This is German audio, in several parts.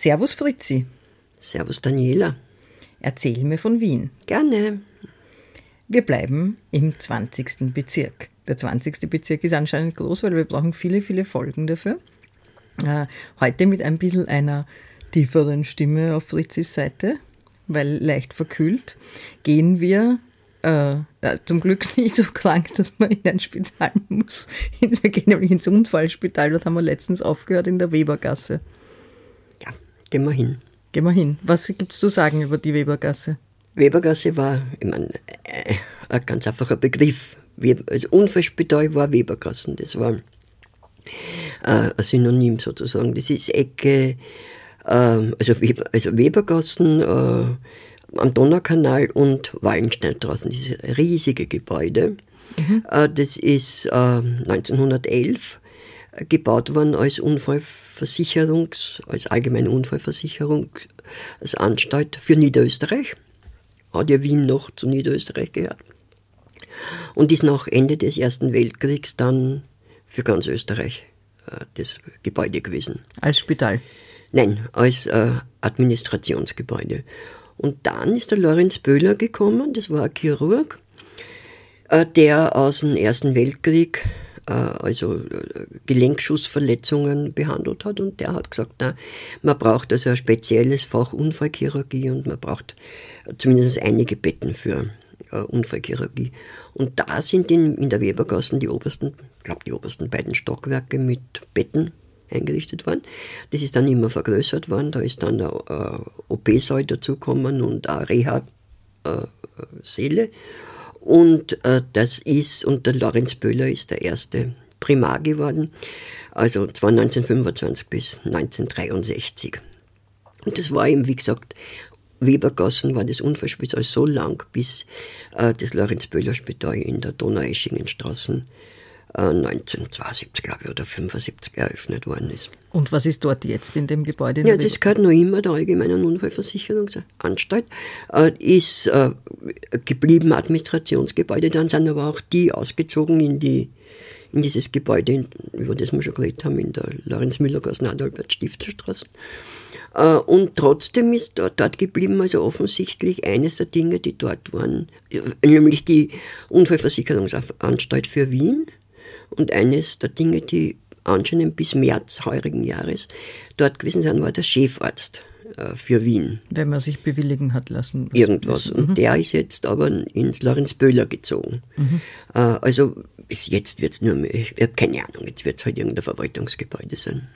Servus Fritzi. Servus Daniela. Erzähl mir von Wien. Gerne. Wir bleiben im 20. Bezirk. Der 20. Bezirk ist anscheinend groß, weil wir brauchen viele, viele Folgen dafür. Äh, heute mit ein bisschen einer tieferen Stimme auf Fritzis Seite, weil leicht verkühlt, gehen wir äh, zum Glück nicht so krank, dass man in ein Spital muss. Wir gehen nämlich ins Unfallspital, das haben wir letztens aufgehört in der Webergasse. Gehen wir hin. Gehen wir hin. Was gibt es zu sagen über die Webergasse? Webergasse war, ich meine, äh, ein ganz einfacher Begriff. Also Unfallspital war Webergassen. Das war äh, ein Synonym sozusagen. Das ist Ecke, äh, also, Weber, also Webergassen äh, am Donaukanal und Wallensteinstraßen, dieses riesige Gebäude. Mhm. Äh, das ist 1911 äh, gebaut worden als Unfallversicherungs, als allgemeine Unfallversicherung, als Anstalt für Niederösterreich. Hat ja Wien noch zu Niederösterreich gehört. Und ist nach Ende des Ersten Weltkriegs dann für ganz Österreich äh, das Gebäude gewesen. Als Spital? Nein, als äh, Administrationsgebäude. Und dann ist der Lorenz Böhler gekommen, das war ein Chirurg, äh, der aus dem Ersten Weltkrieg also äh, Gelenkschussverletzungen behandelt hat und der hat gesagt, na, man braucht also ein spezielles Fach Unfallchirurgie und man braucht zumindest einige Betten für äh, Unfallchirurgie. Und da sind in, in der Webergassen die obersten, ich glaube die obersten beiden Stockwerke mit Betten eingerichtet worden. Das ist dann immer vergrößert worden, da ist dann eine äh, OP-Saal dazugekommen und eine Reha-Säle. Und äh, das ist, und der Lorenz Böhler ist der erste Primar geworden, also zwar 1925 bis 1963. Und das war eben, wie gesagt, Webergassen war das Unfallspital so lang, bis äh, das Lorenz-Böhler-Spital in der Donaueschingenstraße 1972, äh, glaube ich, oder 75 eröffnet worden ist. Und was ist dort jetzt in dem Gebäude? Ja, das gehört noch immer der Allgemeinen Unfallversicherungsanstalt. Äh, ist äh, geblieben Administrationsgebäude, dann sind aber auch die ausgezogen in die in dieses Gebäude, über das wir schon geredet haben, in der Lorenz-Müller-Gasse, Adalbert-Stifterstraße. Äh, und trotzdem ist dort, dort geblieben, also offensichtlich eines der Dinge, die dort waren, nämlich die Unfallversicherungsanstalt für Wien und eines der Dinge, die anscheinend bis März heurigen Jahres dort gewesen sind, war der Chefarzt äh, für Wien. Wenn man sich bewilligen hat lassen. Irgendwas. Und mhm. der ist jetzt aber ins Lorenz Böhler gezogen. Mhm. Äh, also bis jetzt wird es nur, mehr, ich habe keine Ahnung, jetzt wird es halt irgendein Verwaltungsgebäude sein.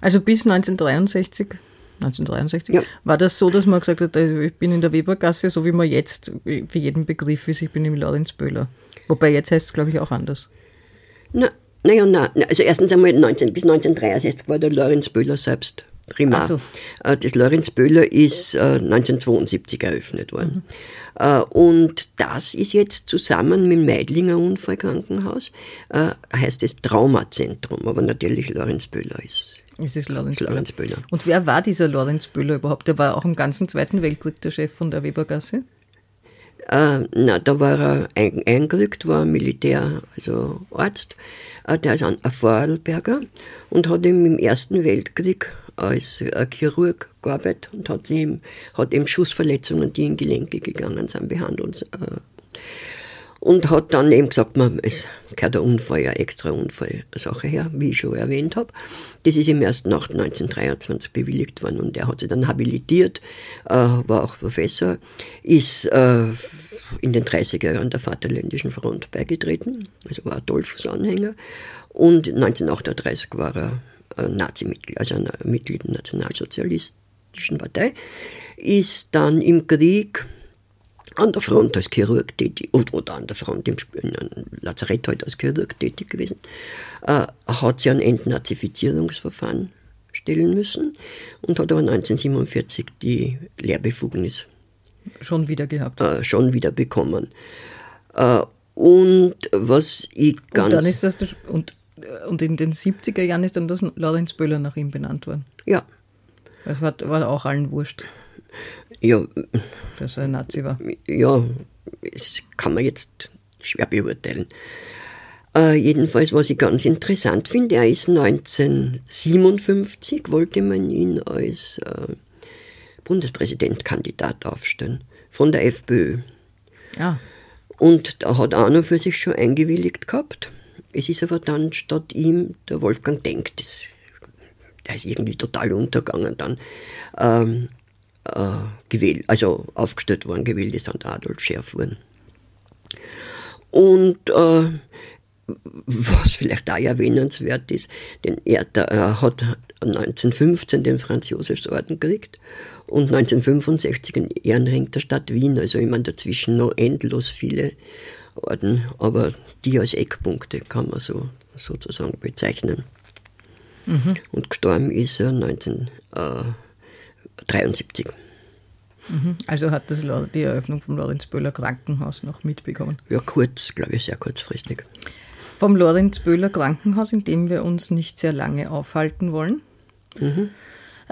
Also bis 1963 1963, ja. war das so, dass man gesagt hat, also ich bin in der Webergasse, so wie man jetzt für jeden Begriff ist, ich bin im Lorenz Böhler. Wobei jetzt heißt es, glaube ich, auch anders. Na, naja, na, also erstens einmal 19, bis 1963 war der Lorenz Böhler selbst Primar. So. Äh, das Lorenz Böhler ist 1972 äh, eröffnet worden. Mhm. Äh, und das ist jetzt zusammen mit dem Meidlinger Unfallkrankenhaus, heißt es Traumazentrum, aber natürlich Lorenz Böhler ist. Es ist Lorenz, Lorenz Böhler. Und wer war dieser Lorenz Böhler überhaupt? Der war auch im ganzen Zweiten Weltkrieg der Chef von der Webergasse? Äh, na, da war er ein, eingerückt, war Militär, also Arzt. Äh, der ist ein, Vorarlberger und hat ihm im Ersten Weltkrieg als äh, Chirurg gearbeitet und hat, ihm, hat eben Schussverletzungen, die in Gelenke gegangen sind, behandelt. Äh. Und hat dann eben gesagt, man, es gehört der Unfall, ja extra Unfallsache her, wie ich schon erwähnt habe. Das ist ihm erst nach 1923 bewilligt worden und er hat sich dann habilitiert, äh, war auch Professor, ist äh, in den 30er Jahren der Vaterländischen Front beigetreten, also war Adolfs Anhänger und 1938 war er äh, Nazi-Mitglied, also ein Mitglied der Nationalsozialistischen Partei, ist dann im Krieg an der Front als Chirurg tätig, oder an der Front im Lazarett halt als Chirurg tätig gewesen, äh, hat sie ein Entnazifizierungsverfahren stellen müssen und hat aber 1947 die Lehrbefugnis schon wieder gehabt. Äh, schon wieder bekommen. Äh, und was ich ganz. Und dann ist das, das und, und in den 70er Jahren ist dann das Lorenz Böhler nach ihm benannt worden. Ja. Das war, war auch allen wurscht. Ja. Dass er ein Nazi war. Ja, das kann man jetzt schwer beurteilen. Äh, jedenfalls, was ich ganz interessant finde, er ist 1957, wollte man ihn als äh, Bundespräsidentkandidat aufstellen, von der FPÖ. Ja. Und da hat einer für sich schon eingewilligt gehabt. Es ist aber dann statt ihm der Wolfgang Denk, das, der ist irgendwie total untergegangen dann. Ähm, äh, gewählt, also aufgestellt worden, gewählt ist dann der Adolf Scherfurn. Und äh, was vielleicht da erwähnenswert ist, denn er, er hat 1915 den Franz-Josefs-Orden gekriegt und 1965 den Ehrenring der Stadt Wien. Also ich meine, dazwischen noch endlos viele Orden, aber die als Eckpunkte kann man so sozusagen bezeichnen. Mhm. Und gestorben ist er 19. Äh, 73. Mhm. Also hat das die Eröffnung vom Lorenz-Böhler Krankenhaus noch mitbekommen? Ja, kurz, glaube ich, sehr kurzfristig. Vom Lorenz-Böhler Krankenhaus, in dem wir uns nicht sehr lange aufhalten wollen. Mhm.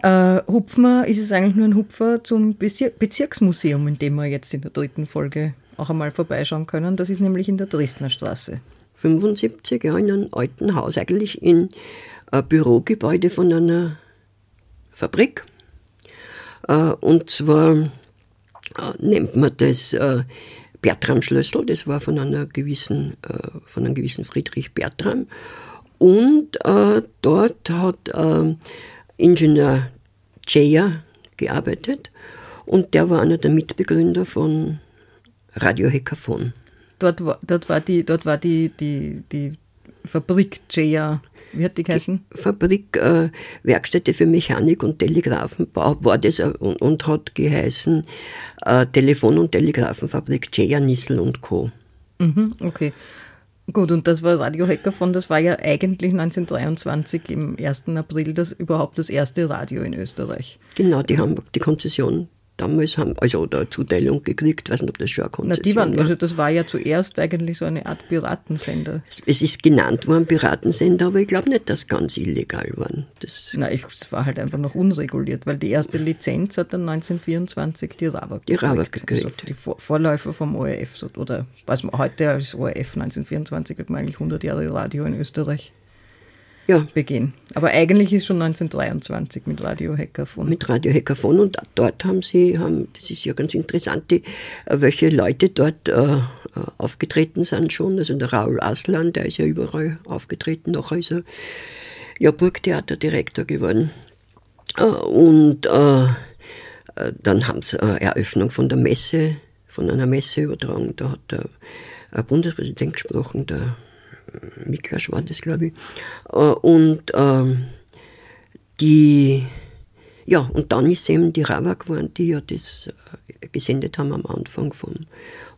Äh, Hupfmer ist es eigentlich nur ein Hupfer zum Bezir Bezirksmuseum, in dem wir jetzt in der dritten Folge auch einmal vorbeischauen können. Das ist nämlich in der Dresdner Straße. 75, ja, in einem alten Haus, eigentlich in ein Bürogebäude von einer Fabrik. Äh, und zwar äh, nennt man das äh, Bertram-Schlüssel, das war von einer gewissen, von einem gewissen Friedrich Bertram. Und dort hat Ingenieur Cheya gearbeitet und der war einer der Mitbegründer von Radio Hekaphon. Dort war, dort war, die, dort war die, die, die Fabrik Cheya wie hat die geheißen? Die Fabrik äh, Werkstätte für Mechanik und Telegrafenbau war das äh, und, und hat geheißen äh, Telefon- und Telegrafenfabrik J.A. Nissel und Co. Mhm, okay. Gut, und das war Radio Hackathon, das war ja eigentlich 1923 im 1. April das überhaupt das erste Radio in Österreich. Genau, die haben die Konzession damals haben, also der Zuteilung gekriegt, ich weiß nicht, ob das schon eine Konzession Na, die waren, war. Also das war ja zuerst eigentlich so eine Art Piratensender. Es ist genannt worden Piratensender, aber ich glaube nicht, dass ganz illegal waren. Das Nein, es war halt einfach noch unreguliert, weil die erste Lizenz hat dann 1924 die RAWAG die gekriegt. gekriegt. Also die Vorläufer vom ORF oder was man heute als ORF 1924 hat man eigentlich 100 Jahre Radio in Österreich ja. begehen. Aber eigentlich ist schon 1923 mit Radio Hackathon. Mit Radio Hackathon und dort haben sie, haben, das ist ja ganz interessant, die, äh, welche Leute dort äh, äh, aufgetreten sind schon. Also der Raul Aslan, der ist ja überall aufgetreten, nachher ist er ja Burgtheaterdirektor geworden. Äh, und äh, äh dann haben sie Eröffnung von der Messe, von einer Messe übertragen. Da hat der Bundespräsident gesprochen, der Miklasch war das, glaube ich. Äh, und ähm, die, ja, und dann ist eben die Rawak geworden, die ja das äh, gesendet haben am Anfang vom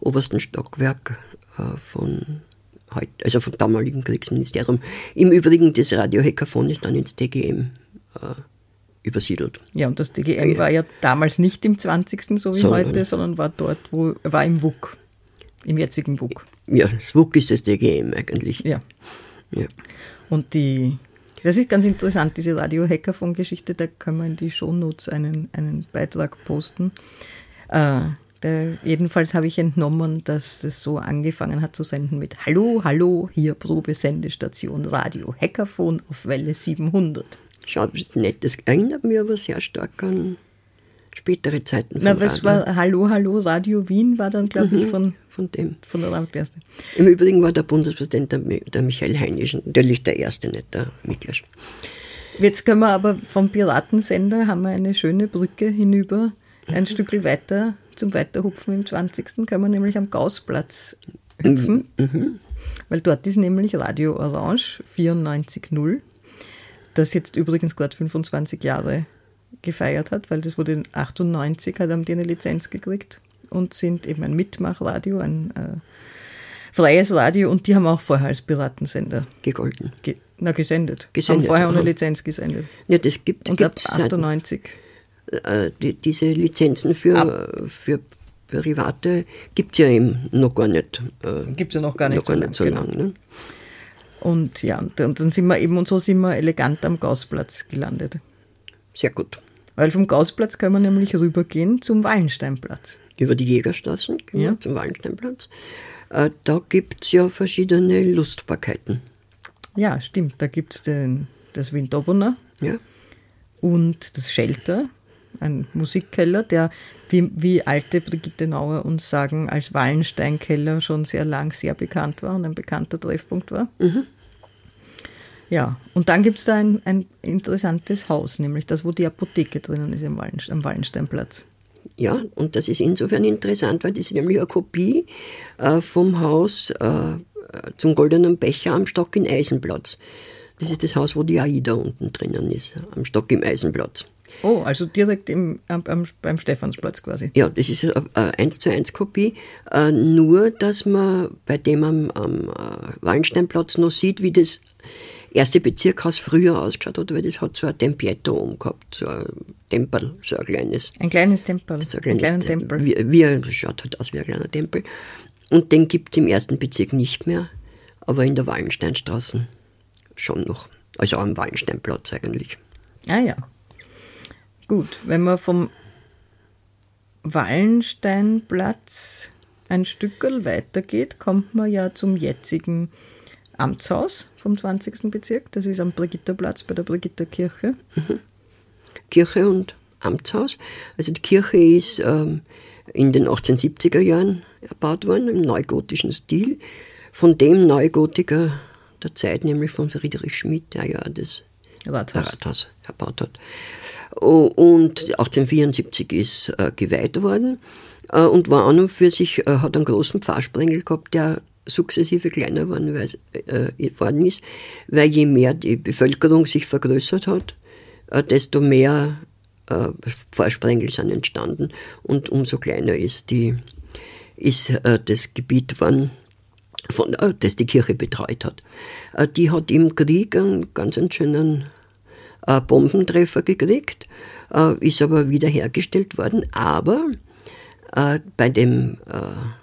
obersten Stockwerk äh, von heute, also vom damaligen Kriegsministerium. Im Übrigen, das Radio Hekaphon ist dann ins DGM übersiedelt. Ja, und das DGM war ja damals nicht im 20. so wie so, heute, sondern war dort, wo, war im WUK, im jetzigen WUK ja, SWUG ist das DGM eigentlich. Ja. ja. Und die, das ist ganz interessant, diese Radio-Hackathon-Geschichte, da kann man in die Shownotes einen, einen Beitrag posten. Äh, der, jedenfalls habe ich entnommen, dass das so angefangen hat zu senden mit Hallo, hallo, hier Probesendestation Radio Hackathon auf Welle 700. Schaut, das ist nett. Das erinnert mich aber sehr stark an spätere Zeiten von Na, was Radio. war Hallo, Hallo, Radio Wien war dann, glaube ich, mhm, von, von dem. Von der Erste. Im Übrigen war der Bundespräsident der, der Michael Heinisch, natürlich der Erste, nicht der Miklasch. Jetzt können wir aber vom Piratensender haben wir eine schöne Brücke hinüber, ein mhm. Stück weiter zum Weiterhupfen im 20. können wir nämlich am Gaußplatz hüpfen, mhm. weil dort ist nämlich Radio Orange 94.0, das jetzt übrigens gerade 25 Jahre gefeiert hat, weil das wurde 98, hat haben die eine Lizenz gekriegt und sind eben ein Mitmachradio, ein äh, freies Radio und die haben auch vorher als Piratensender gegolten. Ge na, gesendet. gesendet. Haben vorher ohne Lizenz gesendet. Ja, das gibt Und ab 98. Äh, die, diese Lizenzen für, Ab. für Private gibt es ja eben noch gar nicht. Äh, gibt es ja noch gar nicht, noch so, gar nicht so lange. Genau. Ne? Und ja, und dann sind wir eben, und so sind wir elegant am Gaußplatz gelandet. Sehr gut. Weil vom Gaußplatz können wir nämlich rübergehen zum Wallensteinplatz. Über die Jägerstraßen gehen ja. zum Wallensteinplatz. Äh, da gibt es ja verschiedene Lustbarkeiten. Ja, stimmt. Da gibt es das Windobner ja. und das Shelter ein Musikkeller, der, wie, wie alte Brigitte Nauer uns sagen, als Wallensteinkeller schon sehr lang sehr bekannt war und ein bekannter Treffpunkt war. Mhm. Ja, und dann gibt es da ein, ein interessantes Haus, nämlich das, wo die Apotheke drinnen ist am, Wallenstein, am Wallensteinplatz. Ja, und das ist insofern interessant, weil das ist nämlich eine Kopie äh, vom Haus äh, zum Goldenen Becher am Stock in Eisenplatz. Das ist das Haus, wo die AIDA unten drinnen ist, am Stock im Eisenplatz. Oh, also direkt im, am, am, beim Stephansplatz quasi. Ja, das ist eine 1 zu 1 Kopie. Äh, nur, dass man bei dem am, am äh, Wallensteinplatz noch sieht, wie das erste Bezirkhaus früher ausgeschaut hat, weil das hat so ein Tempietto oben gehabt, so ein Tempel, so ein kleines. Ein kleines Tempel. So ein kleines ein Tempel. Wie, wie, das schaut halt aus wie ein kleiner Tempel. Und den gibt es im ersten Bezirk nicht mehr, aber in der Wallensteinstraße schon noch. Also am Wallensteinplatz eigentlich. Ah ja. Gut, wenn man vom Wallensteinplatz ein Stückel weitergeht, kommt man ja zum jetzigen Amtshaus vom 20. Bezirk. Das ist am Brigitterplatz bei der Brigitterkirche. Mhm. Kirche und Amtshaus. Also die Kirche ist ähm, in den 1870er Jahren erbaut worden, im neugotischen Stil. Von dem Neugotiker der Zeit, nämlich von Friedrich Schmidt, der ja das Rathaus, Rathaus erbaut hat. Und 1874 ist äh, geweiht worden äh, und war an und für sich, äh, hat einen großen Pfarrsprengel gehabt, der sukzessive kleiner worden, weil, äh, worden ist, weil je mehr die Bevölkerung sich vergrößert hat, äh, desto mehr äh, Pfarrsprengel sind entstanden und umso kleiner ist, die, ist äh, das Gebiet geworden, von, äh, das die Kirche betreut hat. Äh, die hat im Krieg einen ganz einen schönen äh, Bombentreffer gekriegt, äh, ist aber wiederhergestellt worden. Aber äh, bei dem äh,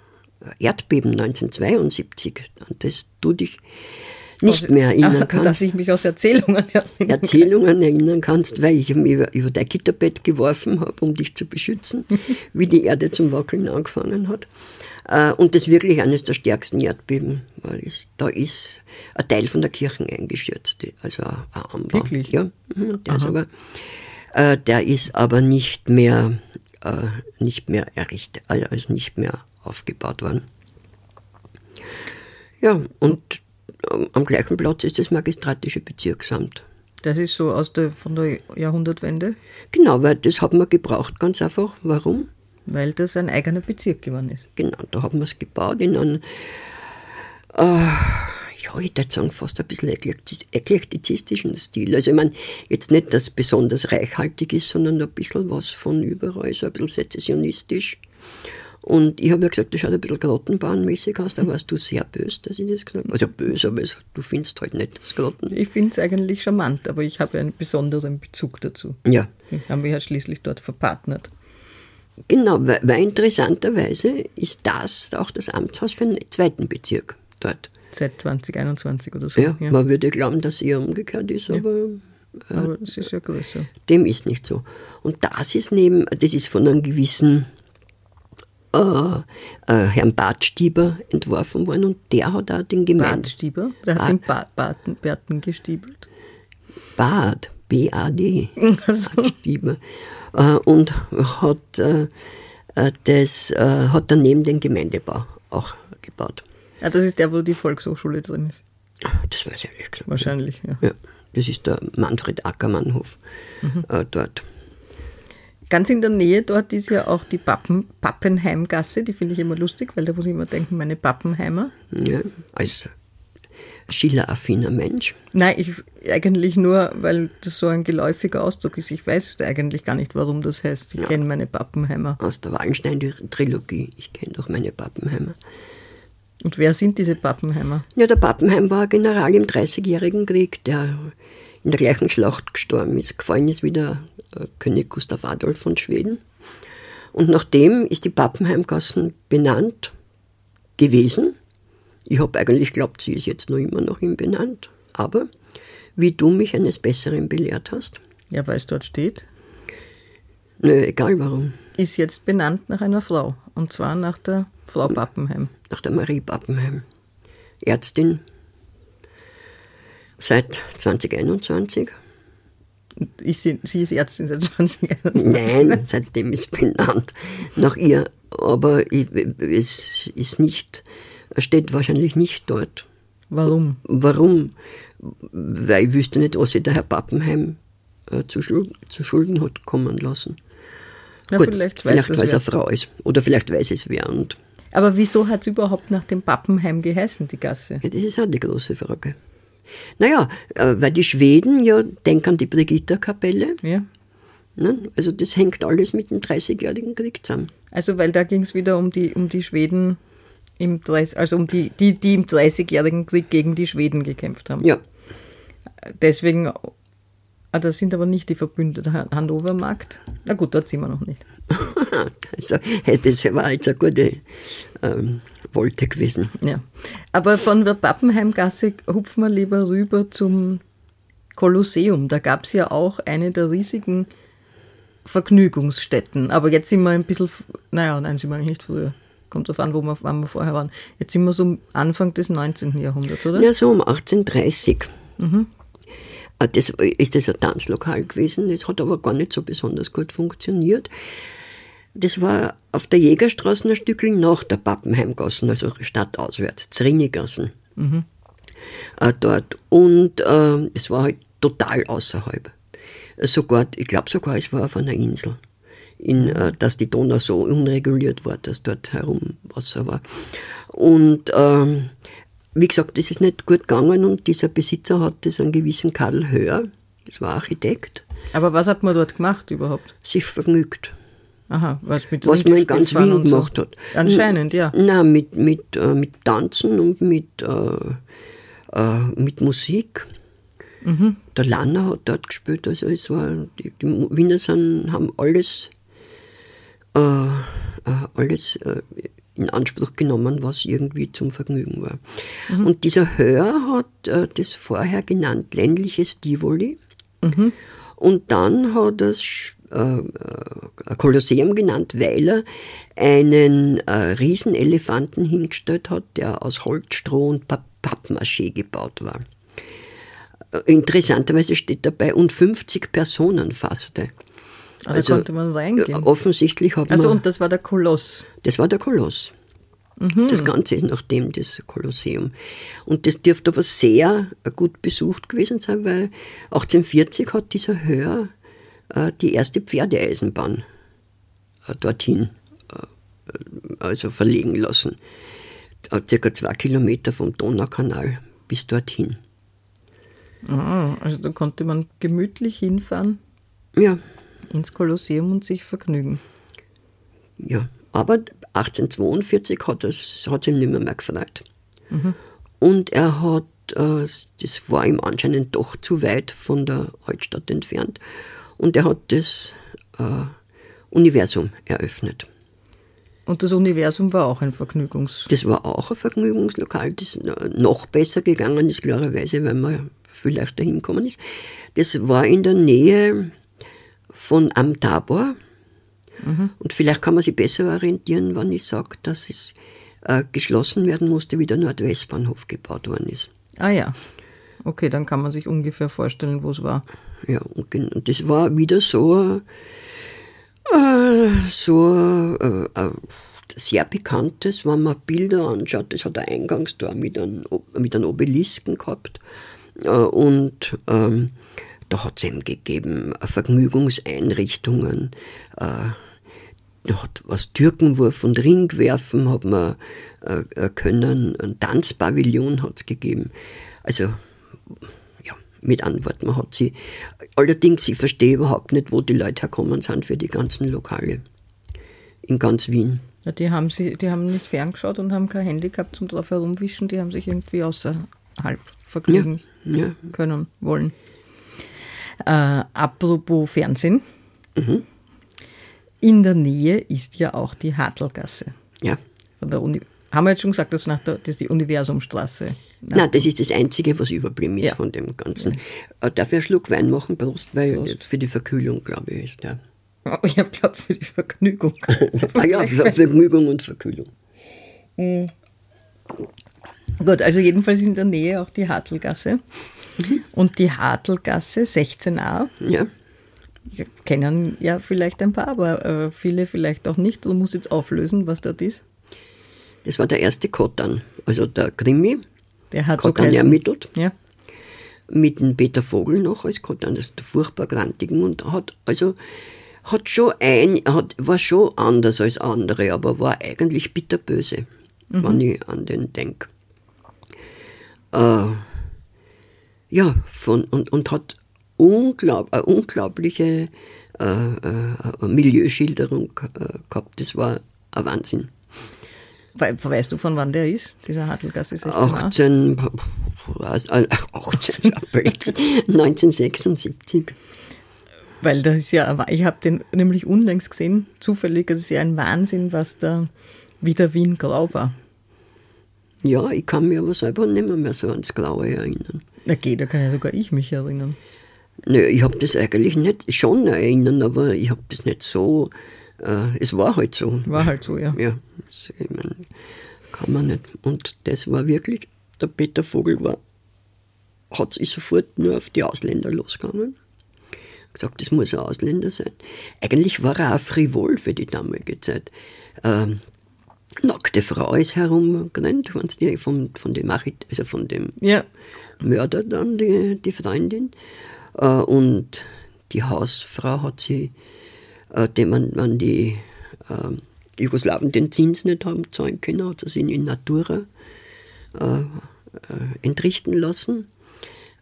Erdbeben 1972, an das du dich nicht also, mehr erinnern kannst. Dass ich mich aus Erzählungen erinnern Erzählungen erinnern kannst, weil ich mich über, über dein Gitterbett geworfen habe, um dich zu beschützen, wie die Erde zum Wackeln angefangen hat. Äh, und das wirklich eines der stärksten Erdbeben, weil es, da ist ein Teil von der Kirche eingestürzt, also ein Anbau. Wirklich? Ja, mhm, der ist aber, äh, der ist aber nicht mehr, äh, nicht mehr errichtet, also nicht mehr aufgebaut worden. Ja, und am gleichen Platz ist das magistratische Bezirksamt. Das ist so aus der, von der Jahrhundertwende? Genau, weil das hat man gebraucht, ganz einfach. Warum? Weil das ein eigener Bezirk geworden ist. Genau, da haben wir es gebaut in einem, äh, ja, ich würde sagen, fast ein bisschen eklektizistischen Stil. Also ich meine, jetzt nicht, dass es besonders reichhaltig ist, sondern ein bisschen was von überall, so ein bisschen sezessionistisch. Und ich habe ja gesagt, das schaut ein bisschen grottenbahnmäßig aus, da warst du sehr böse, dass ich das gesagt habe. Also böse, aber du findest halt nicht das Grotten. Ich finde es eigentlich charmant, aber ich habe einen besonderen Bezug dazu. Ja. Wir haben mich ja schließlich dort verpartnert. Genau, weil, weil interessanterweise ist das auch das Amtshaus für den zweiten Bezirk dort. Seit 2021 oder so. Ja, ja. man würde glauben, dass eher umgekehrt ist, ja. aber. Äh, aber es ist ja größer. Dem ist nicht so. Und das ist neben, das ist von einem gewissen äh, äh, Herrn Bartstieber entworfen worden und der hat auch den Gemeinde. Bartstieber? Der hat den ba Barten, Bärten gestiebelt? Bart. B-A-D, Stieber, äh, und hat, äh, äh, das, äh, hat daneben den Gemeindebau auch gebaut. Ja, das ist der, wo die Volkshochschule drin ist. Das weiß ich ehrlich gesagt. Wahrscheinlich, ja. Ja, das ist der Manfred Ackermannhof äh, dort. Ganz in der Nähe dort ist ja auch die Pappen, Pappenheimgasse, die finde ich immer lustig, weil da muss ich immer denken, meine Pappenheimer. Ja, als Schiller-affiner Mensch. Nein, ich eigentlich nur, weil das so ein geläufiger Ausdruck ist. Ich weiß eigentlich gar nicht, warum das heißt. Ich kenne meine Pappenheimer. aus der Wallenstein-Trilogie. Ich kenne doch meine Pappenheimer. Und wer sind diese Pappenheimer? Ja, der Pappenheim war General im Dreißigjährigen Krieg, der in der gleichen Schlacht gestorben ist. Gefallen ist wieder äh, König Gustav Adolf von Schweden. Und nach dem ist die Pappenheimgassen benannt gewesen. Ich habe eigentlich geglaubt, sie ist jetzt noch immer nach ihm benannt. Aber wie du mich eines Besseren belehrt hast, Ja, weil es dort steht, nö, egal warum, ist jetzt benannt nach einer Frau. Und zwar nach der Frau Pappenheim. nach der Marie Pappenheim, Ärztin seit 2021. Ist sie, sie ist Ärztin seit 2021. Nein, seitdem ist benannt nach ihr. Aber ich, es ist nicht, steht wahrscheinlich nicht dort. Warum? Warum? Weil ich wüsste nicht, was sich der Herr Pappenheim äh, zu, zu Schulden hat kommen lassen. Na, Gut, vielleicht vielleicht, weil es eine Frau ist. Oder vielleicht weiß es wer. Und Aber wieso hat es überhaupt nach dem Pappenheim geheißen, die Gasse? ja, das ist auch die große Frage. Naja, äh, weil die Schweden ja denken an die Brigitta-Kapelle. Ja. Ne? Also das hängt alles mit dem Dreißigjährigen Krieg zusammen. Also, weil da ging es wieder um die, um die Schweden, im 30, also um die, die, die im Dreißigjährigen Krieg gegen die Schweden gekämpft haben. Ja, Deswegen, ah, das sind aber nicht die Verbündeten. Han- Hannover Markt. Na gut, dort sind wir noch nicht. also, das war jetzt eine gute ähm, Wolte gewesen. Ja. Aber von der Pappenheimgasse hupfen wir lieber rüber zum Kolosseum. Da gab es ja auch eine der riesigen Vergnügungsstätten. Aber jetzt sind wir ein bisschen, naja, nein, sind wir eigentlich nicht früher. Kommt drauf an, wo wir, wann wir vorher waren. Jetzt sind wir so Anfang des 19. Jahrhunderts, oder? Ja, so um 1830. Äh, Das ist das ein Tanzlokal gewesen, das hat aber gar nicht so besonders gut funktioniert. Das war auf der Jägerstraße ein Stückchen nach der Pappenheimgassen, also stadtauswärts, Zrinnigassen. Äh, dort. Und äh, es war halt total außerhalb. Sogar, ich glaube sogar, es war auf einer Insel. In, äh, dass die Donau so unreguliert war, dass dort herum Wasser war. Und ähm, wie gesagt, das ist nicht gut gegangen und dieser Besitzer hat das einen gewissen Karl Höhr, das war Architekt, Aber was hat man dort gemacht überhaupt? sich vergnügt. Aha, was mit Was man in ganz Wien so. gemacht hat. Anscheinend, ja. Nein, mit, mit, äh, mit Tanzen und mit, äh, äh, mit Musik. Mhm. Der Lanner hat dort gespielt, also es war, die, die Wiener sind, haben alles, äh, äh, alles äh, in Anspruch genommen, was irgendwie zum Vergnügen war. Mhm. Und dieser Hör hat äh, das vorher genannt ländliches Tivoli. Mhm. Und dann hat er es äh, äh, Kolosseum genannt, weil er einen äh, Riesenelefanten hingestellt hat, der aus Holz, Stroh und Pa- Pappmaché gebaut war. Äh, Interessanterweise steht dabei, und 50 Personen fasste. Also, da konnte man reingehen. äh, Offensichtlich hat Also, man, und das war der Koloss. das war der Koloss. Mhm. Das Ganze ist nach dem das Kolosseum. Und das dürfte aber sehr äh, gut besucht gewesen sein, weil 1840 hat dieser Hör äh, die erste Pferdeeisenbahn äh, dorthin äh, also verlegen lassen. Äh, Circa zwei Kilometer vom Donaukanal bis dorthin. Ah, also da konnte man gemütlich hinfahren Ja, ins Kolosseum und sich vergnügen. Ja, aber 1842 hat es hat ihm nicht mehr, mehr gefreut. Und er hat, äh, das war ihm anscheinend doch zu weit von der Altstadt entfernt, und er hat das äh, Universum eröffnet. Und das Universum war auch ein Vergnügungs... Das war auch ein Vergnügungslokal, das noch besser gegangen ist, klarerweise, weil man viel leichter hinkommen ist. Das war in der Nähe von Am Tabor. Und vielleicht kann man sich besser orientieren, wenn ich sage, dass es äh, geschlossen werden musste, wie der Nordwestbahnhof gebaut worden ist. Ah ja, okay, dann kann man sich ungefähr vorstellen, wo es war. Ja, und das war wieder so, äh, so äh, äh, sehr bekanntes, wenn man Bilder anschaut. Das hat ein Eingangstor mit einem, mit einem Obelisken gehabt. Äh, und ähm, da hat es eben gegeben Vergnügungseinrichtungen. Äh, da hat was Türkenwurf und Ringwerfen hat man äh, äh, können. Ein Tanzpavillon hat es gegeben. Also ja, mit Antwort, man hat sie. Allerdings, ich verstehe überhaupt nicht, wo die Leute herkommen sind für die ganzen Lokale. In ganz Wien. Ja, die, haben sie, die haben nicht ferngeschaut und haben kein Handy gehabt zum drauf herumwischen, die haben sich irgendwie außerhalb vergnügen Ja. können, wollen. Äh, apropos Fernsehen. In der Nähe ist ja auch die Hartelgasse. Ja. Von der Uni haben wir jetzt schon gesagt, das ist, nach der, das ist die Universumstraße. Nein, das ist das Einzige, was überblieben ist Ja. von dem Ganzen. Äh, Darf ich einen Schluck Wein machen? Prost, weil für die Verkühlung, glaube ich, ist der. Ich habe geglaubt, für die Vergnügung. ah ja, Ver Vergnügung und Verkühlung. Gut, also jedenfalls in der Nähe auch die Hartelgasse. Und die Hartelgasse 16a, Ja. kennen ja vielleicht ein paar, aber äh, viele vielleicht auch nicht. Du musst jetzt auflösen, was dort ist. Das war der erste Kotan, also der Krimi, Der hat so Kotan geheißen. ermittelt. Ja. mit dem Peter Vogel noch als Kotan, das ist der furchtbar grantigen und hat also hat schon ein, hat, war schon anders als andere, aber war eigentlich bitterböse, wenn ich an den denke. Äh, ja, von, und, und hat unglaub, eine unglaubliche äh, äh, Milieuschilderung äh, gehabt. Das war ein Wahnsinn. We- Weißt du, von wann der ist, dieser Hartelgasse 16a? 18, was, äh, 18 Blödsinn, 1976. Weil das ist ja, ich habe den nämlich unlängst gesehen, zufällig, das ist ja ein Wahnsinn, was da wieder Wien grau war. Ja, ich kann mich aber selber nicht mehr, mehr so ans Blaue erinnern. Geht, da kann ja sogar ich mich erinnern. Nö, ich habe das eigentlich nicht, schon erinnern, aber ich habe das nicht so, äh, es war halt so. War halt so, ja. Ja, das, ich mein, kann man nicht. Und das war wirklich, der Peter Vogel war, hat sich sofort nur auf die Ausländer losgegangen. Gesagt, das muss ein Ausländer sein. Eigentlich war er auch frivol für die damalige Zeit. Ähm, nackte Frau ist herumgerannt, wenn's die von, von dem Achit, also von dem Ja, Mörder dann, die, die Freundin. Äh, und die Hausfrau hat sie, äh, dem man, man die äh, Jugoslawen den Zins nicht haben zahlen können, hat sie ihn in Natura äh, entrichten lassen.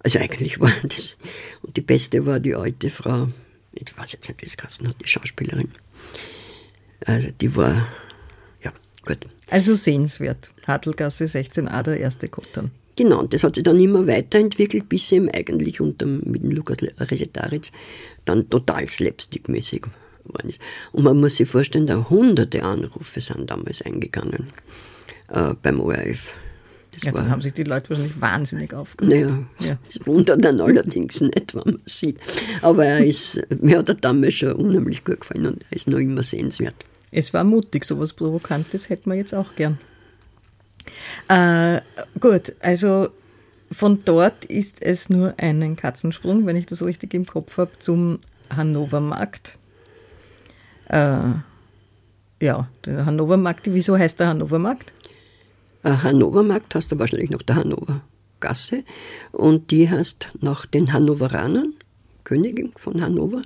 Also eigentlich war das, und die beste war die alte Frau, ich weiß jetzt nicht, wie es geheißen hat, die Schauspielerin. Also die war, ja, gut. also sehenswert. Hartelgasse 16a, der erste Kottern. Genau, und das hat sich dann immer weiterentwickelt, bis eben eigentlich unter, mit dem Lukas Resetaritz dann total slapstick-mäßig geworden ist. Und man muss sich vorstellen, da hunderte Anrufe sind damals eingegangen äh, beim ORF. Das Ja, dann haben sich die Leute wahrscheinlich wahnsinnig aufgeregt. naja, Ja. das wundert dann allerdings nicht, wenn man sieht. Aber er ist, mir hat er damals schon unheimlich gut gefallen und er ist noch immer sehenswert. Es war mutig, sowas Provokantes hätten wir jetzt auch gern. Äh, gut, also von dort ist es nur einen Katzensprung, wenn ich das richtig im Kopf habe, zum Hannovermarkt. Äh, ja, der Hannovermarkt, wieso heißt der Hannovermarkt? Äh, Hannovermarkt heißt aber wahrscheinlich noch der Hannover Gasse und die heißt nach den Hannoveranern, Königin von Hannover,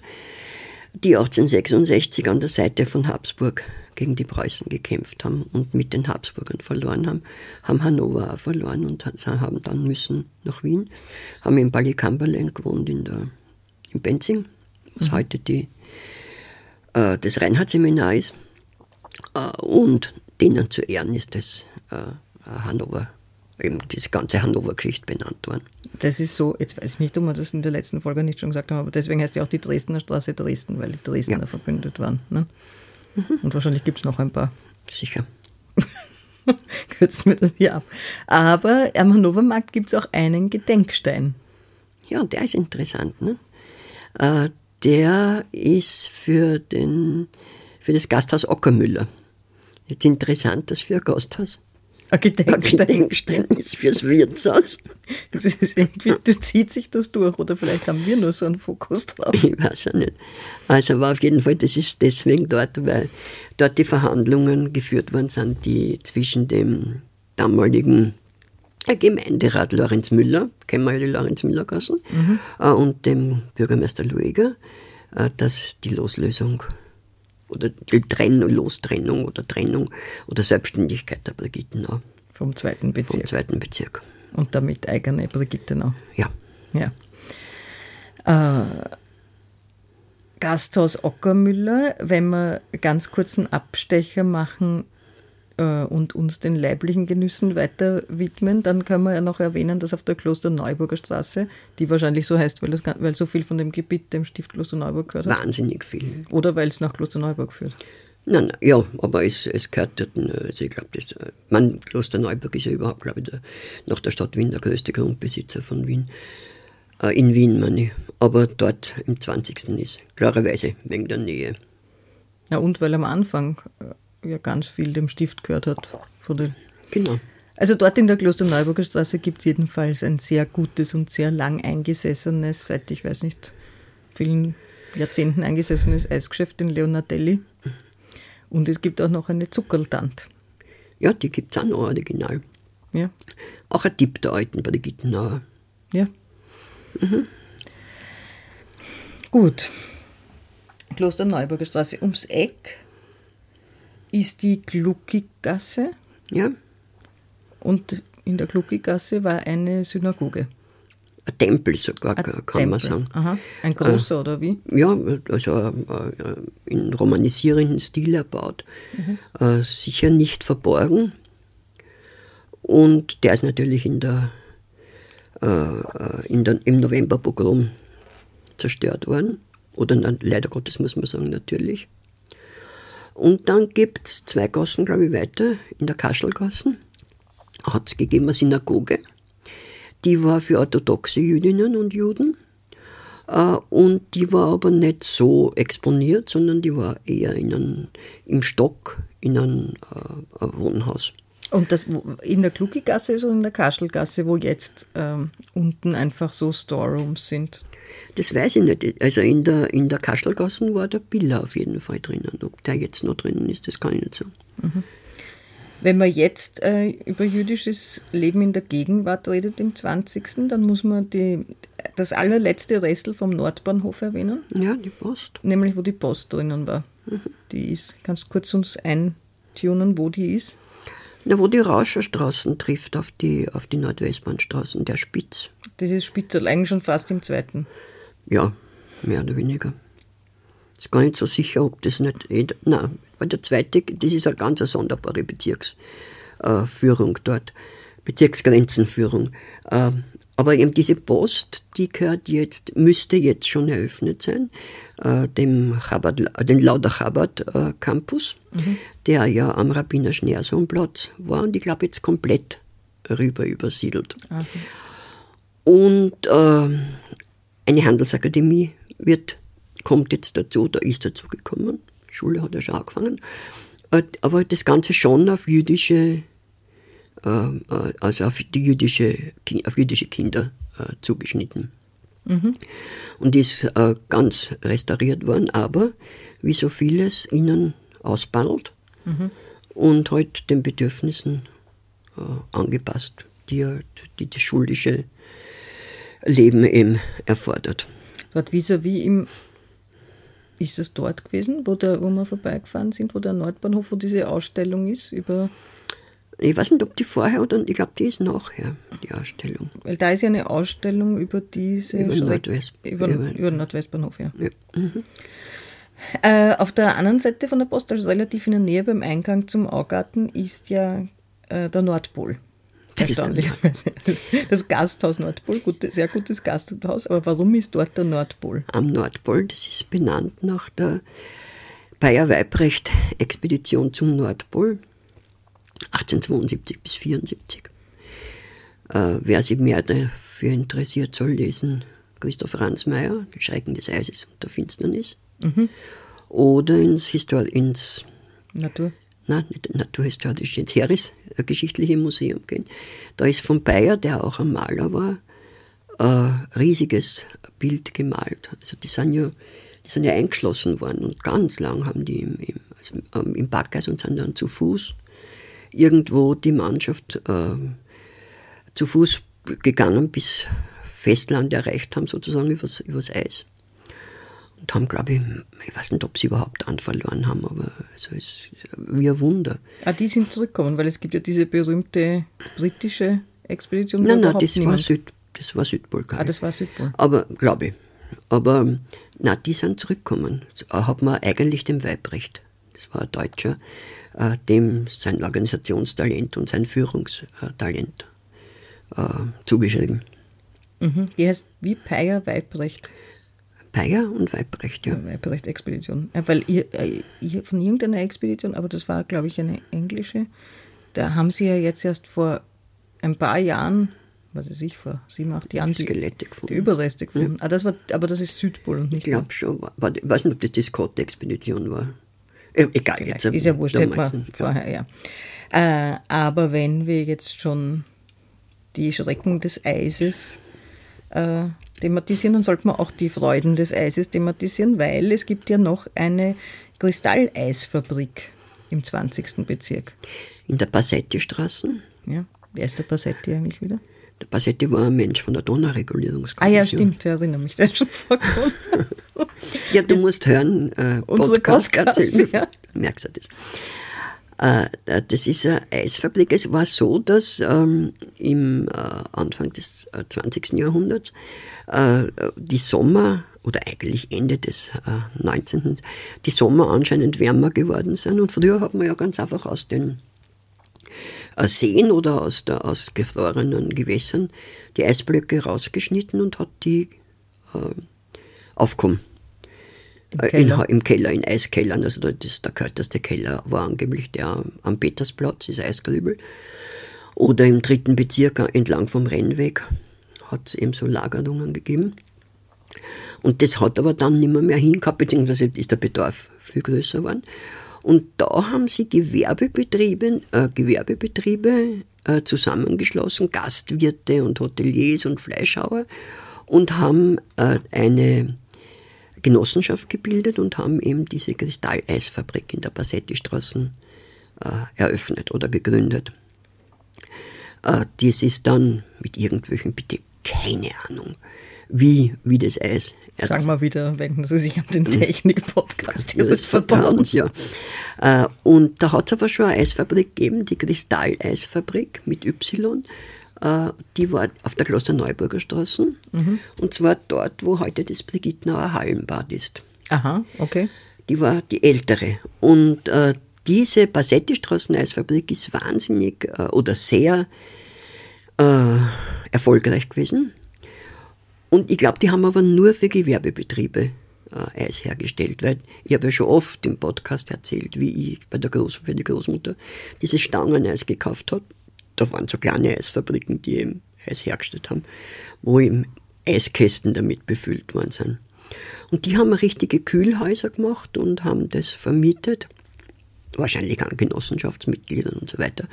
die 1866 an der Seite von Habsburg gegen die Preußen gekämpft haben und mit den Habsburgern verloren haben, haben Hannover auch verloren und haben dann müssen nach Wien, haben in Ballycumberland gewohnt in der, in Benzing, was heute die, äh, das Reinhardt-Seminar ist. Äh, und denen zu Ehren ist das äh, Hannover, eben diese ganze Hannover-Geschichte benannt worden. Das ist so, jetzt weiß ich nicht, ob wir das in der letzten Folge nicht schon gesagt haben, aber deswegen heißt ja auch die Dresdner Straße Dresden, weil die Dresdner Ja. verbündet waren. Ne? Und wahrscheinlich gibt es noch ein paar. Sicher. Kürzen wir das hier ab. Aber am Hannovermarkt gibt es auch einen Gedenkstein. Ja, der ist interessant. Ne? Äh, der ist für, den, für das Gasthaus Ockermüller. Jetzt interessant, dass für ein Gasthaus Ein Gedenkstein. ein Gedenkstein ist fürs Wirtshaus. Das ist irgendwie, das zieht sich das durch oder vielleicht haben wir nur so einen Fokus drauf. Ich weiß ja nicht. Also aber auf jeden Fall, das ist deswegen dort, weil dort die Verhandlungen geführt worden sind, die zwischen dem damaligen Gemeinderat Lorenz Müller, kennen wir ja die Lorenz Müller Gassen, äh, und dem Bürgermeister Lueger, äh, dass die Loslösung oder die Trennung, Lostrennung oder Trennung oder Selbstständigkeit der Brigittenau Vom zweiten vom Bezirk. zweiten Bezirk. Und damit eigene Brigittenau. Ja. Ja. Äh, Gasthaus Ockermüller, wenn wir ganz kurzen Abstecher machen und uns den leiblichen Genüssen weiter widmen, dann können wir ja noch erwähnen, dass auf der Klosterneuburger Straße, die wahrscheinlich so heißt, weil, gan- weil so viel von dem Gebiet dem Stift Klosterneuburg gehört hat, Wahnsinnig viel. oder weil es nach Klosterneuburg führt. Nein, nein, ja, aber es, es gehört dort, äh, also ich glaube, das, äh, mein Klosterneuburg ist ja überhaupt, glaube ich, der, nach der Stadt Wien der größte Grundbesitzer von Wien. Äh, in Wien, meine ich. Aber dort im 20. ist, klarerweise wegen der Nähe. Ja, und weil am Anfang äh, ja ganz viel dem Stift gehört hat. Von den Genau. Also dort in der Klosterneuburger Straße gibt es jedenfalls ein sehr gutes und sehr lang eingesessenes, seit ich weiß nicht, vielen Jahrzehnten eingesessenes Eisgeschäft in Leonardelli. Und es gibt auch noch eine Zuckerltant. Ja, die gibt es auch noch original. Ja, Auch ein Tipp der alten bei der Gittenauer. ja. Gut. Klosterneuburger Straße. Ums Eck ist die Gluckigasse Ja, und in der Gluckigasse war eine Synagoge. ein Tempel sogar, Ein kann man Tempel. sagen. Aha. Ein großer oder wie? Ja, also äh, äh, in romanisierenden Stil erbaut. Äh, sicher nicht verborgen. Und der ist natürlich in der, äh, äh, in der, im Novemberpogrom zerstört worden. Oder leider Gottes muss man sagen, natürlich. Und dann gibt es zwei Gassen, glaube ich, weiter, in der Kaschelgassen. Hat es gegeben eine Synagoge. Die war für orthodoxe Jüdinnen und Juden. Äh, Und die war aber nicht so exponiert, sondern die war eher in einem, im Stock in einem äh, Wohnhaus. Und das in der Kluckigasse ist oder in der Kaschelgasse, wo jetzt ähm, unten einfach so Storerooms sind. Das weiß ich nicht. Also in der, in der Kastelgassen war der Biller auf jeden Fall drinnen. Ob der jetzt noch drinnen ist, das kann ich nicht sagen. Wenn man jetzt äh, über jüdisches Leben in der Gegenwart redet im 20., dann muss man die, das allerletzte Restel vom Nordbahnhof erwähnen, Ja, die Post. nämlich wo die Post drinnen war. Die ist, kannst du kurz uns eintunen, wo die ist? Na, wo die Rauscherstraßen trifft auf die, auf die Nordwestbahnstraßen, der Spitz. Das ist Spitzel, eigentlich schon fast im zweiten. Ja, mehr oder weniger. Ist gar nicht so sicher, ob das nicht. eh- Nein, weil der zweite, das ist eine ganz sonderbare Bezirksführung dort. Bezirksgrenzenführung. Äh, aber eben diese Post, die gehört jetzt, müsste jetzt schon eröffnet sein, äh, dem Chabad, den Lauder Chabad äh, Campus, der ja am Rabbiner Schneersohnplatz war und ich glaube jetzt komplett rüber übersiedelt. Und äh, eine Handelsakademie wird, kommt jetzt dazu, da ist dazu gekommen. Schule hat ja schon angefangen. Äh, Aber das Ganze schon auf jüdische, also auf die jüdische, auf jüdische Kinder äh, zugeschnitten. Und ist äh, ganz restauriert worden, aber wie so vieles innen ausbaldelt und halt den Bedürfnissen äh, angepasst, die, die das schulische Leben eben erfordert. Dort vis-à-vis im, ist es dort gewesen, wo, der, wo wir vorbeigefahren sind, wo der Nordbahnhof, wo diese Ausstellung ist, über, Ich weiß nicht, ob die vorher oder ich glaube, die ist nachher, die Ausstellung. weil da ist ja eine Ausstellung über diese Über Schreck- Nordwest- über, über- über den Nordwestbahnhof, ja. Ja. Äh, auf der anderen Seite von der Post, also relativ in der Nähe beim Eingang zum Augarten, ist ja äh, der Nordpol. Erstaunlicherweise. Das Gasthaus Nordpol, gut, sehr gutes Gasthaus, aber warum ist dort der Nordpol? Am Nordpol, das ist benannt nach der Bayer-Weibrecht-Expedition zum Nordpol, 1872 bis 1874. Äh, wer sich mehr dafür interessiert, soll lesen Christoph Ransmayr, Die Schrecken des Eises und der Finsternis. Oder ins, Histor ins Natur. nein, nicht naturhistorisch, ins Heeresgeschichtliche Museum gehen. Da ist von Bayer, der auch ein Maler war, ein riesiges Bild gemalt. Also die sind ja, die sind ja eingeschlossen worden und ganz lang haben die im, im, also im Backhaus und sind dann zu Fuß irgendwo die Mannschaft äh, zu Fuß gegangen bis Festland erreicht haben, sozusagen übers, übers Eis. Und haben, glaube ich, ich weiß nicht, ob sie überhaupt An verloren haben, aber also es ist wie ein Wunder. Ah, die sind zurückgekommen, weil es gibt ja diese berühmte britische Expedition. Nein, nein, das war, Süd, das war Südpol. Ah, das war Südpol. Aber, glaube ich. Aber, na, die sind zurückgekommen. Hat man eigentlich dem Weibrecht, das war ein Deutscher, äh, dem sein Organisationstalent und sein Führungstalent äh, zugeschrieben. Mhm. Die heißt wie Peier Weibrecht. Peier und Weibrecht, ja. Weibrecht-Expedition. Ja, weil ihr, ihr, von irgendeiner Expedition, aber das war, glaube ich, eine englische, da haben sie ja jetzt erst vor ein paar Jahren, was weiß ich, vor sieben, acht Jahren, die, Skelette gefunden. die Überreste gefunden. Ja. Ah, das war, aber das ist Südpol und nicht. Ich glaube schon. War, ich weiß nicht, ob das die Scott-Expedition war. Äh, egal, Vielleicht. jetzt. Ist ja wurscht, hätte man vorher, ja. Äh, aber wenn wir jetzt schon die Schrecken des Eises äh, thematisieren, dann sollte man auch die Freuden des Eises thematisieren, weil es gibt ja noch eine Kristalleisfabrik im 20. Bezirk. In der Passetti-Straße? Ja. Wer ist der Passetti eigentlich wieder? Der Passetti war ein Mensch von der Donauregulierungskommission. Ah ja, stimmt, ich erinnere mich, das ist schon vorgekommen. ja, du musst hören, äh, Unsere Podcast, Podcast ja. merkst du das. Äh, das ist eine Eisfabrik. Es war so, dass ähm, im äh, Anfang des äh, 20. Jahrhunderts äh, die Sommer oder eigentlich Ende des äh, 19. die Sommer anscheinend wärmer geworden sind. Und früher hat man ja ganz einfach aus den äh, Seen oder aus, der, aus gefrorenen Gewässern die Eisblöcke rausgeschnitten und hat die äh, aufgekommen. Im äh, Keller. In, Im Keller, in Eiskellern. Also das, der kälteste Keller war angeblich der am Petersplatz, ist Eisgrübel. Oder im dritten Bezirk entlang vom Rennweg hat es eben so Lagerungen gegeben. Und das hat aber dann nicht mehr, mehr hingehabt, beziehungsweise ist der Bedarf viel größer geworden. Und da haben sie Gewerbebetriebe, äh, Gewerbebetriebe äh, zusammengeschlossen, Gastwirte und Hoteliers und Fleischhauer und haben äh, eine Genossenschaft gebildet und haben eben diese Kristalleisfabrik in der Passetti-Straße äh, eröffnet oder gegründet. Äh, das ist dann mit irgendwelchen, bitte keine Ahnung, wie, wie das Eis. Sagen wir wieder, wenden Sie sich an den hm. Technik-Podcast Ihres Vertrauens. Ja. Äh, und da hat es aber schon eine Eisfabrik gegeben, die Kristalleisfabrik mit Y. Äh, die war auf der Klosterneuburger Straße. Mhm. Und zwar dort, wo heute das Brigittenauer Hallenbad ist. Aha, okay. Die war die ältere. Und äh, diese Bassetti-Straßen-Eisfabrik ist wahnsinnig äh, oder sehr äh, erfolgreich gewesen. Und ich glaube, die haben aber nur für Gewerbebetriebe äh, Eis hergestellt, weil ich habe ja schon oft im Podcast erzählt, wie ich bei der Groß für die Großmutter dieses Stangeneis gekauft habe. Da waren so kleine Eisfabriken, die eben Eis hergestellt haben, wo eben Eiskästen damit befüllt worden sind. Und die haben richtige Kühlhäuser gemacht und haben das vermietet, wahrscheinlich an Genossenschaftsmitgliedern und so weiter.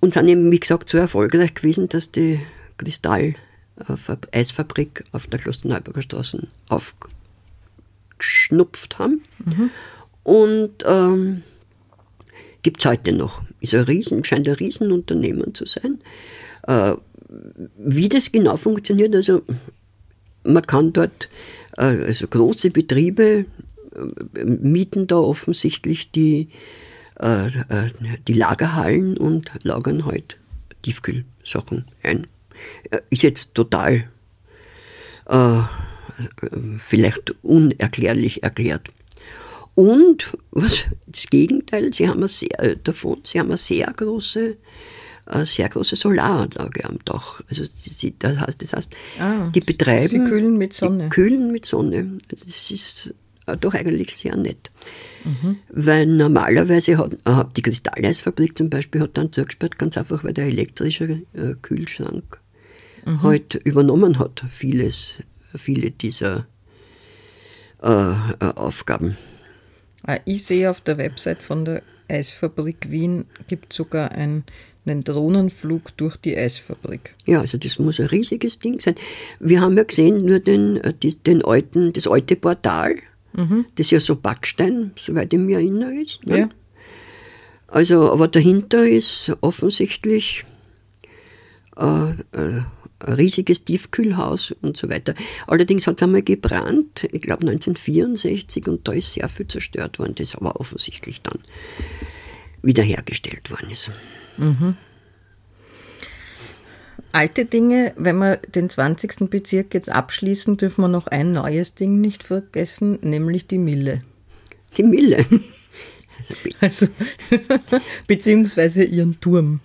Und sind eben, wie gesagt, so erfolgreich gewesen, dass die Kristall Eisfabrik auf der Klosterneuburger Straße aufgeschnupft haben. Mhm. Und ähm, gibt es heute noch. Ist ein Riesen, scheint ein Riesenunternehmen zu sein. Äh, wie das genau funktioniert, also man kann dort, äh, also große Betriebe äh, mieten da offensichtlich die, äh, äh, die Lagerhallen und lagern halt Tiefkühlsachen ein. Äh, ist jetzt total äh, vielleicht unerklärlich erklärt. Und was das Gegenteil, sie haben eine sehr, äh, davon, sie haben eine sehr große, eine sehr große Solaranlage am Dach. Also sie, das heißt, das heißt ah, die betreiben. Sie kühlen mit Sonne. kühlen mit Sonne. Also das ist doch eigentlich sehr nett. Mhm. Weil normalerweise hat, hat die Kristalleisfabrik zum Beispiel hat dann zugesperrt, ganz einfach, weil der elektrische äh, Kühlschrank mhm. halt übernommen hat, vieles, viele dieser äh, äh, Aufgaben. Ah, ich sehe auf der Website von der Eisfabrik Wien gibt es sogar ein, einen Drohnenflug durch die Eisfabrik. Ja, also das muss ein riesiges Ding sein. Wir haben ja gesehen, nur den, äh, den alten, das alte Portal, mhm. das ja so Backstein, soweit ich mich erinnere, ist. Ne? Ja. Also, aber dahinter ist offensichtlich äh, äh, riesiges Tiefkühlhaus und so weiter. Allerdings hat es einmal gebrannt, ich glaube 1964, und da ist sehr viel zerstört worden, das aber offensichtlich dann wiederhergestellt worden ist. Mhm. Alte Dinge, wenn wir den 20. Bezirk jetzt abschließen, dürfen wir noch ein neues Ding nicht vergessen, nämlich die Mille. Die Mille. Also, also beziehungsweise ihren Turm.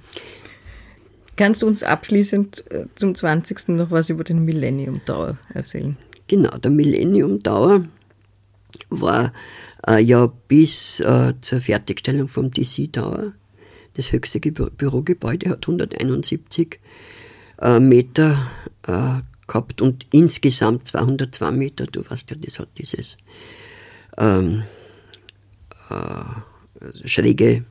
Kannst du uns abschließend äh, zum 20. noch was über den Millennium Tower erzählen? Genau, der Millennium Tower war äh, ja bis äh, zur Fertigstellung vom DC Tower das höchste Bü Bürogebäude, hat 171 äh, Meter äh, gehabt und insgesamt 202 Meter. Du weißt ja, das hat dieses ähm, äh, schräge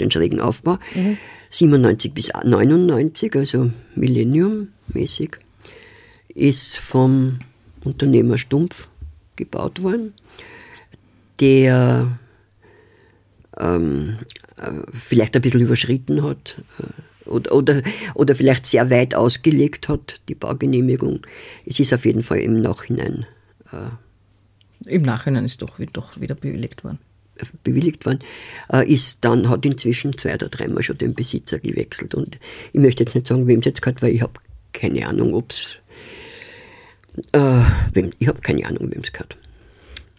den schrägen Aufbau. Mhm. 97 bis 99, also Millennium-mäßig, ist vom Unternehmer Stumpf gebaut worden, der ähm, äh, vielleicht ein bisschen überschritten hat äh, oder, oder, oder vielleicht sehr weit ausgelegt hat, die Baugenehmigung. Es ist auf jeden Fall im Nachhinein. Äh, Im Nachhinein ist doch, doch wieder bewilligt worden bewilligt worden, äh, ist dann, hat inzwischen zwei oder dreimal schon den Besitzer gewechselt. Und ich möchte jetzt nicht sagen, wem es jetzt gehört, weil ich habe keine Ahnung, ob es, äh, ich habe keine Ahnung, wem es gehört.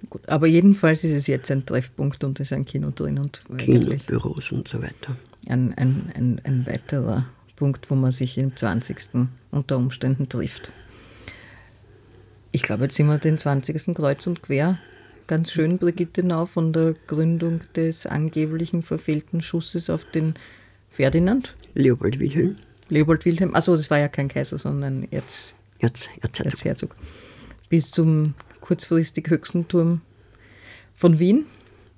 Gut, aber jedenfalls ist es jetzt ein Treffpunkt und es ist ein Kino drin und Kino, Büros und so weiter. Ein, ein, ein, ein weiterer Punkt, wo man sich im 20. unter Umständen trifft. Ich glaube, jetzt sind wir den 20. Kreuz und Quer ganz schön, Brigitte Nau, von der Gründung des angeblichen verfehlten Schusses auf den Ferdinand. Leopold Wilhelm. Leopold Wilhelm, achso, das war ja kein Kaiser, sondern Erz, Erz, Erzherzog. Erzherzog. Bis zum kurzfristig höchsten Turm von Wien.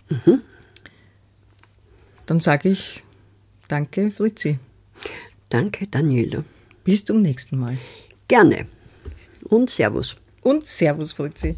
Mhm. Dann sage ich danke, Fritzi. Danke, Daniela. Bis zum nächsten Mal. Gerne. Und Servus. Und Servus, Fritzi.